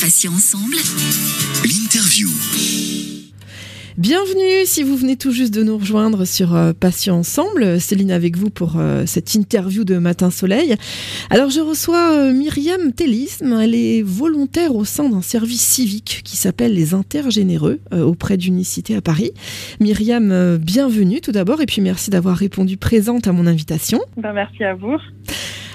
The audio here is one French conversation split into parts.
Passions ensemble. L'interview. Bienvenue si vous venez tout juste de nous rejoindre sur euh, Passion Ensemble. Céline avec vous pour euh, cette interview de Matin Soleil. Alors je reçois euh, Myriam Tellisme. Elle est volontaire au sein d'un service civique qui s'appelle les Intergénéreux auprès d'Unicité à Paris. Myriam, bienvenue tout d'abord et puis merci d'avoir répondu présente à mon invitation. Ben, merci à vous.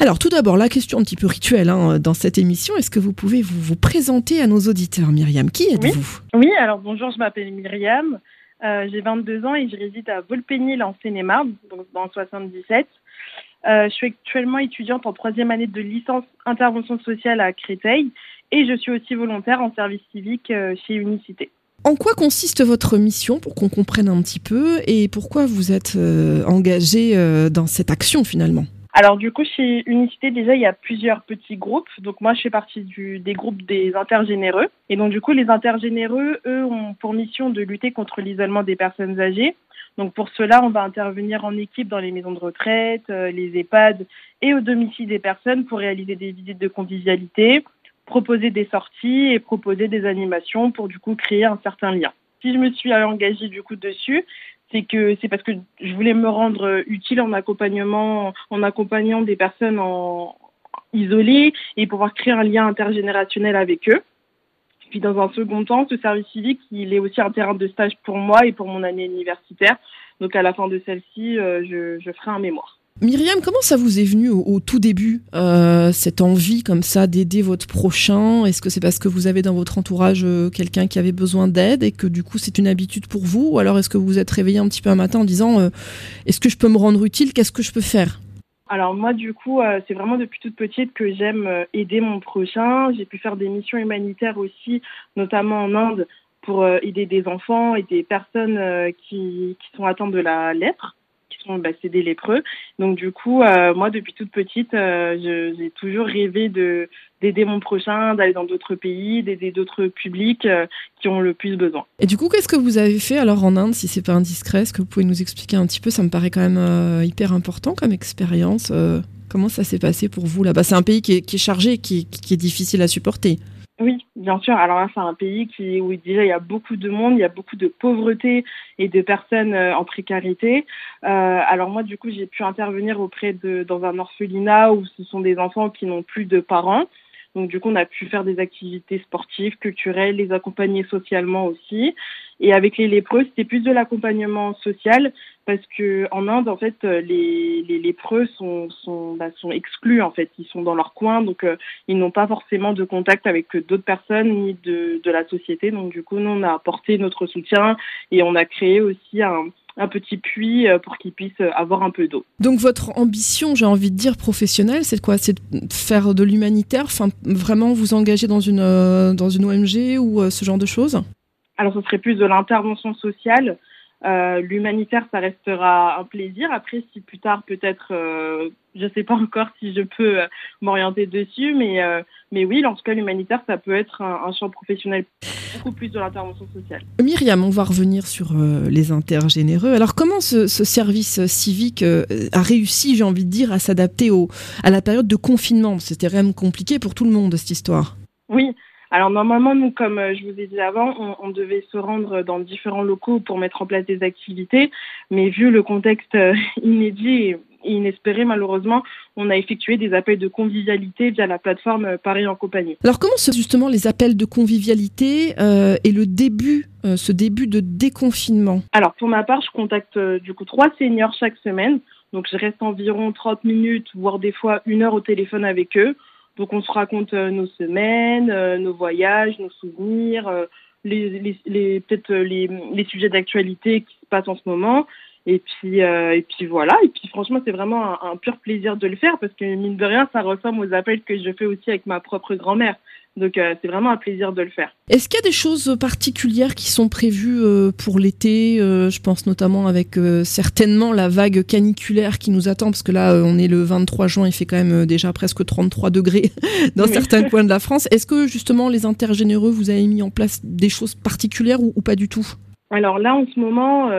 Alors tout d'abord, la question un petit peu rituelle hein, dans cette émission, est-ce que vous pouvez vous, vous présenter à nos auditeurs, Myriam? Qui êtes-vous? Oui. alors bonjour, je m'appelle Myriam, euh, j'ai 22 ans et je réside à Volpénil en Seine-et-Marne, dans le 77. Euh, je suis actuellement étudiante en troisième année de licence intervention sociale à Créteil et je suis aussi volontaire en service civique euh, chez Unicité. En quoi consiste votre mission pour qu'on comprenne un petit peu et pourquoi vous êtes engagé dans cette action finalement? Alors du coup, chez Unicité, déjà, il y a plusieurs petits groupes. Donc moi, je fais partie du, des groupes des intergénéreux. Et donc du coup, les intergénéreux, eux, ont pour mission de lutter contre l'isolement des personnes âgées. Donc pour cela, on va intervenir en équipe dans les maisons de retraite, euh, les EHPAD et au domicile des personnes pour réaliser des visites de convivialité, proposer des sorties et proposer des animations pour du coup créer un certain lien. Si je me suis engagée du coup dessus, c'est que c'est parce que je voulais me rendre utile en accompagnement, en accompagnant des personnes en, isolées et pouvoir créer un lien intergénérationnel avec eux. Puis dans un second temps, ce service civique, il est aussi un terrain de stage pour moi et pour mon année universitaire. Donc à la fin de celle-ci, euh, je, je ferai un mémoire. Myriam, comment ça vous est venu au, tout début, euh, cette envie comme ça d'aider votre prochain? Est-ce que c'est parce que vous avez dans votre entourage euh, quelqu'un qui avait besoin d'aide et que du coup c'est une habitude pour vous? Ou alors est-ce que vous vous êtes réveillé un petit peu un matin en disant euh, est-ce que je peux me rendre utile? Qu'est-ce que je peux faire? Alors moi du coup c'est vraiment depuis toute petite que j'aime aider mon prochain. J'ai pu faire des missions humanitaires aussi, notamment en Inde pour aider des enfants et des personnes qui, sont atteintes de la lèpre sont bah, c'est des lépreux. Donc du coup, euh, moi depuis toute petite, euh, j'ai toujours rêvé de d'aider mon prochain, d'aller dans d'autres pays, d'aider d'autres publics euh, qui ont le plus besoin. Et du coup, qu'est-ce que vous avez fait alors en Inde, si c'est pas indiscret? Est-ce que vous pouvez nous expliquer un petit peu? Ça me paraît quand même hyper important comme expérience. comment ça s'est passé pour vous là-bas? C'est un pays qui est, chargé, qui est difficile à supporter. Oui, bien sûr. Alors là, c'est un pays qui, où déjà il y a beaucoup de monde, il y a beaucoup de pauvreté et de personnes euh, en précarité. Euh, alors moi, du coup, j'ai pu intervenir auprès de dans un orphelinat où ce sont des enfants qui n'ont plus de parents. Donc du coup, on a pu faire des activités sportives, culturelles, les accompagner socialement aussi. Et avec les lépreux, c'était plus de l'accompagnement social parce que en Inde, en fait, les, les lépreux sont sont, bah, sont exclus en fait. Ils sont dans leur coin, donc euh, ils n'ont pas forcément de contact avec d'autres personnes ni de de la société. Donc du coup, nous on a apporté notre soutien et on a créé aussi un un petit puits euh, pour qu'ils puissent avoir un peu d'eau. Donc votre ambition, j'ai envie de dire professionnelle, c'est quoi? C'est de faire de l'humanitaire, enfin vraiment vous engager dans une euh, dans une ONG ou ce genre de choses? Alors, ce serait plus de l'intervention sociale. Euh, l'humanitaire, ça restera un plaisir. Après, si plus tard, peut-être, euh, je ne sais pas encore si je peux euh, m'orienter dessus, mais, mais oui, en tout cas, l'humanitaire, ça peut être un, champ professionnel beaucoup plus de l'intervention sociale. Myriam, on va revenir sur les intergénéreux. Alors, comment ce, ce service civique a réussi, j'ai envie de dire, à s'adapter à la période de confinement? C'était vraiment compliqué pour tout le monde, cette histoire. Oui, alors normalement, nous, comme euh, je vous ai dit avant, on, on, devait se rendre dans différents locaux pour mettre en place des activités, mais vu le contexte euh, inédit et inespéré, malheureusement, on a effectué des appels de convivialité via la plateforme Paris en compagnie. Alors comment sont justement les appels de convivialité euh, et le début, euh, ce début de déconfinement? Alors pour ma part, je contacte du coup trois seniors chaque semaine. Donc je reste environ 30 minutes, voire des fois une heure au téléphone avec eux. Donc on se raconte euh, nos semaines, euh, nos voyages, nos souvenirs, euh, les, les, peut-être les, les sujets d'actualité qui se passent en ce moment. Et puis, et puis voilà. Et puis franchement, c'est vraiment un, pur plaisir de le faire parce que mine de rien, ça ressemble aux appels que je fais aussi avec ma propre grand-mère. Donc euh, c'est vraiment un plaisir de le faire. Est-ce qu'il y a des choses particulières qui sont prévues euh, pour l'été euh, Je pense notamment avec certainement la vague caniculaire qui nous attend, parce que là on est le 23 juin, il fait quand même déjà presque 33 degrés dans certains coins de la France. Est-ce que justement les intergénéreux, vous avez mis en place des choses particulières ou, pas du tout? Alors là en ce moment...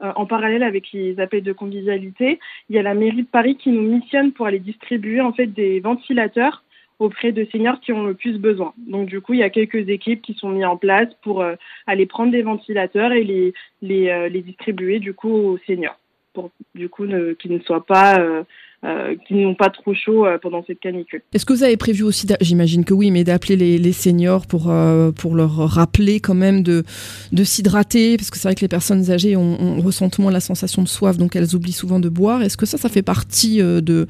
en parallèle avec les appels de convivialité, il y a la mairie de Paris qui nous missionne pour aller distribuer en fait des ventilateurs auprès de seniors qui ont le plus besoin. Donc du coup, il y a quelques équipes qui sont mises en place pour aller prendre des ventilateurs et les, les, les distribuer du coup aux seniors pour du coup qu'ils ne soient pas euh, qui n'ont pas trop chaud euh, pendant cette canicule. Est-ce que vous avez prévu aussi, j'imagine que oui, mais d'appeler les, seniors pour, euh, pour leur rappeler quand même de, de s'hydrater Parce que c'est vrai que les personnes âgées ont, ressentent moins la sensation de soif, donc elles oublient souvent de boire. Est-ce que ça, ça fait partie de,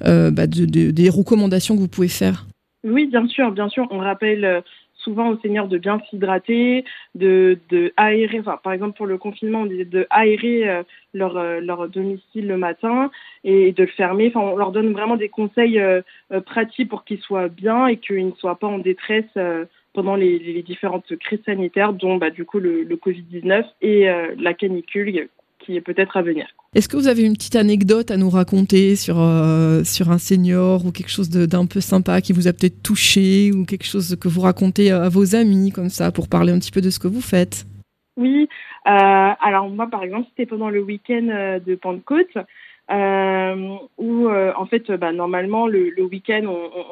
bah, des recommandations que vous pouvez faire? Oui, bien sûr, bien sûr. On rappelle souvent aux seniors de bien s'hydrater, de, de aérer, enfin, par exemple pour le confinement, on disait de aérer euh, leur, euh, leur domicile le matin et de le fermer. Enfin, on leur donne vraiment des conseils euh, pratiques pour qu'ils soient bien et qu'ils ne soient pas en détresse pendant les, différentes crises sanitaires, dont bah, du coup le, le Covid-19 et la canicule qui est peut-être à venir. Est-ce que vous avez une petite anecdote à nous raconter sur, euh, un senior ou quelque chose d'un peu sympa qui vous a peut-être touché ou quelque chose que vous racontez à vos amis comme ça pour parler un petit peu de ce que vous faites? Oui, euh, alors moi par exemple c'était pendant le week-end euh, de Pentecôte euh, où euh, en fait bah, normalement le, le week-end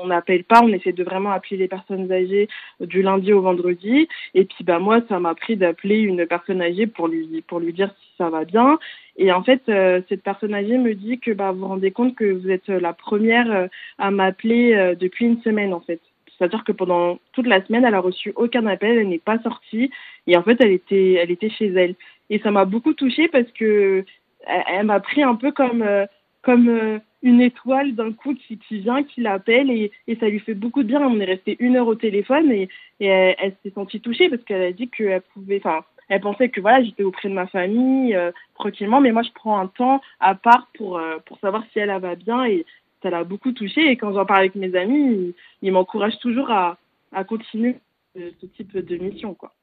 on n'appelle pas, on essaie de vraiment appeler les personnes âgées du lundi au vendredi. Et puis bah moi ça m'a pris d'appeler une personne âgée pour lui pour lui dire si ça va bien. Et en fait euh, cette personne âgée me dit que bah vous vous rendez compte que vous êtes la première euh, à m'appeler depuis une semaine en fait. C'est-à-dire que pendant toute la semaine, elle a reçu aucun appel, elle n'est pas sortie et en fait, elle était, elle était chez elle. Et ça m'a beaucoup touchée parce que elle, m'a pris un peu comme euh, comme euh, une étoile d'un coup qui, qui vient, qui l'appelle et, et, ça lui fait beaucoup de bien. On est resté une heure au téléphone et, et elle, s'est sentie touchée parce qu'elle a dit qu'elle pouvait, enfin, elle pensait que voilà, j'étais auprès de ma famille euh, tranquillement, mais moi je prends un temps à part pour pour savoir si elle, va bien et ça l'a beaucoup touchée. Et quand j'en parle avec mes amis, ils, ils m'encouragent toujours à, à continuer ce type de mission. Quoi.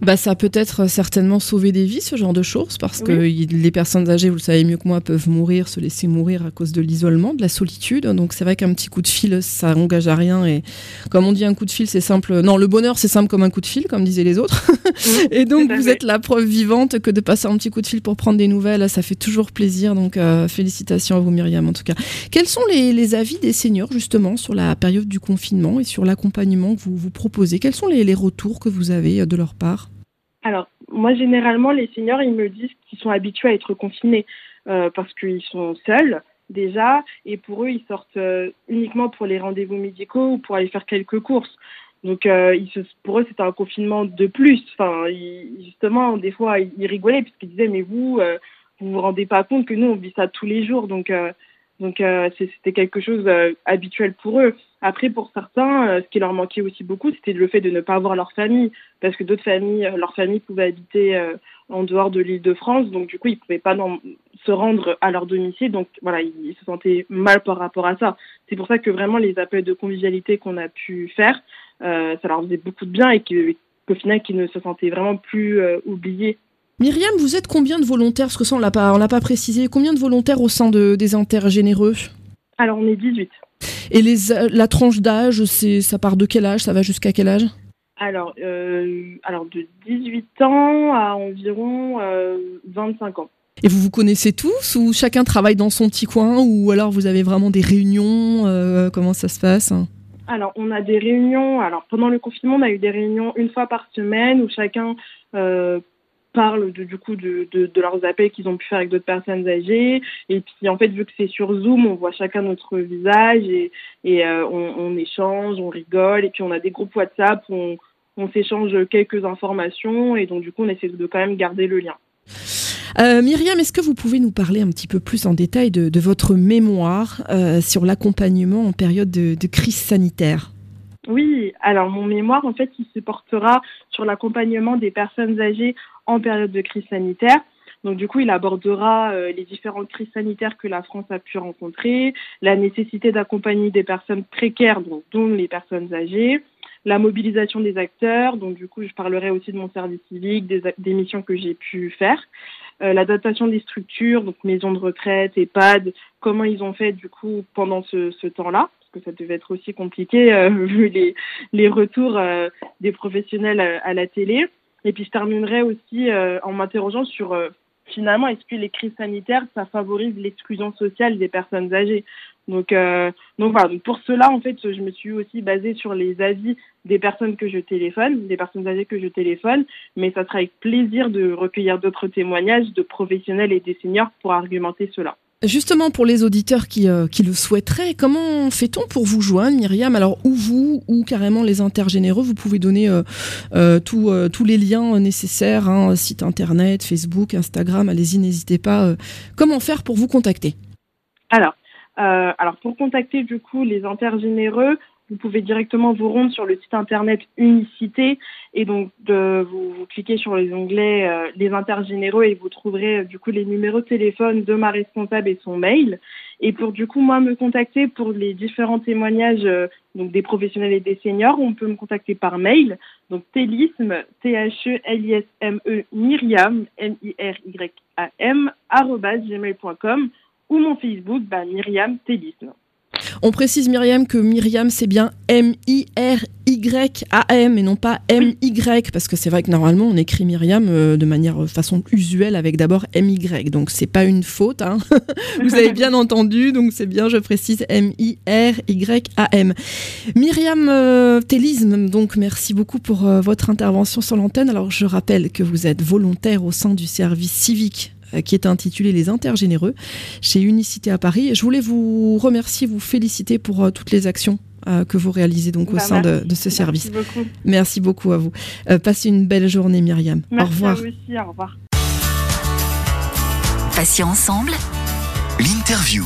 Bah, ça peut être certainement sauver des vies, ce genre de choses, parce que les personnes âgées, vous le savez mieux que moi, peuvent mourir, se laisser mourir à cause de l'isolement, de la solitude. Donc c'est vrai qu'un petit coup de fil, ça engage à rien. Et comme on dit, un coup de fil, c'est simple. Non, le bonheur, c'est simple comme un coup de fil, comme disaient les autres. et donc vous êtes la preuve vivante que de passer un petit coup de fil pour prendre des nouvelles, ça fait toujours plaisir. Donc euh, félicitations à vous, Myriam, en tout cas. Quels sont les, les avis des seniors, justement, sur la période du confinement et sur l'accompagnement que vous vous proposez? Quels sont les, retours que vous avez euh, de leur part Alors, moi, généralement, les seniors, ils me disent qu'ils sont habitués à être confinés euh, parce qu'ils sont seuls déjà, et pour eux, ils sortent euh, uniquement pour les rendez-vous médicaux ou pour aller faire quelques courses. Donc, pour eux, c'était un confinement de plus. Enfin, justement, des fois, ils rigolaient puisqu'ils disaient, mais vous, vous vous rendez pas compte que nous, on vit ça tous les jours. Donc, donc euh, c'était quelque chose euh, habituel pour eux. Après, pour certains, euh, ce qui leur manquait aussi beaucoup, c'était le fait de ne pas avoir leur famille, parce que d'autres familles, leur famille pouvait habiter en dehors de l'île de France, donc du coup, ils pouvaient pas se rendre à leur domicile, donc voilà, ils, se sentaient mal par rapport à ça. C'est pour ça que vraiment les appels de convivialité qu'on a pu faire, ça leur faisait beaucoup de bien et qu'au final, qu'ils ne se sentaient vraiment plus oubliés Myriam, vous êtes combien de volontaires Parce que ça, on l'a pas, l'a pas précisé. Combien de volontaires au sein de, des intergénéreux? Alors, on est 18. Et les, la tranche d'âge, c'est, ça part de quel âge? Ça va jusqu'à quel âge? Alors, euh, alors, de 18 ans à environ 25 euh, ans. Et vous vous connaissez tous ou chacun travaille dans son petit coin ou alors vous avez vraiment des réunions euh, Comment ça se passe? Alors, on a des réunions. Alors, pendant le confinement, on a eu des réunions une fois par semaine où chacun parlent de, du coup de, de, de leurs appels qu'ils ont pu faire avec d'autres personnes âgées. Et puis en fait, vu que c'est sur Zoom, on voit chacun notre visage et, et euh, on, on, échange, on rigole. Et puis on a des groupes WhatsApp où on, on s'échange quelques informations et donc du coup on essaie de quand même garder le lien. Euh, Myriam, est-ce que vous pouvez nous parler un petit peu plus en détail de, de votre mémoire euh, sur l'accompagnement en période de, de crise sanitaire? Oui, alors mon mémoire, en fait, il se portera sur l'accompagnement des personnes âgées en période de crise sanitaire. Donc du coup, il abordera euh, les différentes crises sanitaires que la France a pu rencontrer, la nécessité d'accompagner des personnes précaires, donc, dont les personnes âgées, la mobilisation des acteurs, donc du coup, je parlerai aussi de mon service civique, des, des missions que j'ai pu faire, euh, l'adaptation des structures, donc maisons de retraite, EHPAD, comment ils ont fait du coup pendant ce, ce temps-là parce que ça devait être aussi compliqué euh, vu les, les retours euh, des professionnels à, à, la télé. Et puis je terminerai aussi euh, en m'interrogeant sur finalement est-ce que les crises sanitaires ça favorise l'exclusion sociale des personnes âgées? Donc, euh, donc voilà. Donc pour cela, en fait, je me suis aussi basée sur les avis des personnes que je téléphone, des personnes âgées que je téléphone, mais ça sera avec plaisir de recueillir d'autres témoignages de professionnels et des seniors pour argumenter cela. Justement, pour les auditeurs qui, euh, qui le souhaiteraient, comment fait-on pour vous joindre, Myriam? Alors, ou vous, ou carrément les intergénéreux, vous pouvez donner euh, euh, tous les liens nécessaires, hein, site internet, Facebook, Instagram, allez-y, n'hésitez pas. comment faire pour vous contacter? Alors, alors, pour contacter du coup les intergénéreux, vous pouvez directement vous rendre sur le site internet Unicité et donc vous, vous, cliquez sur les onglets euh, les intergénéraux et vous trouverez euh, du coup les numéros de téléphone de ma responsable et son mail. Et pour du coup moi me contacter pour les différents témoignages euh, donc des professionnels et des seniors, on peut me contacter par mail. Donc télisme T H E L I S M E Myriam M I R Y A M gmail.com ou mon Facebook bah, Myriam Télisme. On précise Myriam que Myriam c'est bien M-I-R-Y-A-M et non pas M-Y parce que c'est vrai que normalement on écrit Myriam euh, de manière euh, façon usuelle avec d'abord M-Y donc c'est pas une faute hein. vous avez bien entendu donc c'est bien je précise M-I-R-Y-A-M Myriam euh, Télisme donc merci beaucoup pour votre intervention sur l'antenne. Alors je rappelle que vous êtes volontaire au sein du service civique euh, qui est intitulé Les Intergénéreux chez Unicité à Paris. Je voulais vous remercier, vous féliciter pour euh, toutes les actions euh, que vous réalisez donc au bah, sein de, ce service. Merci beaucoup. Merci beaucoup à vous. passez une belle journée, Myriam. au revoir. À vous aussi, au revoir. Patients ensemble. L'interview.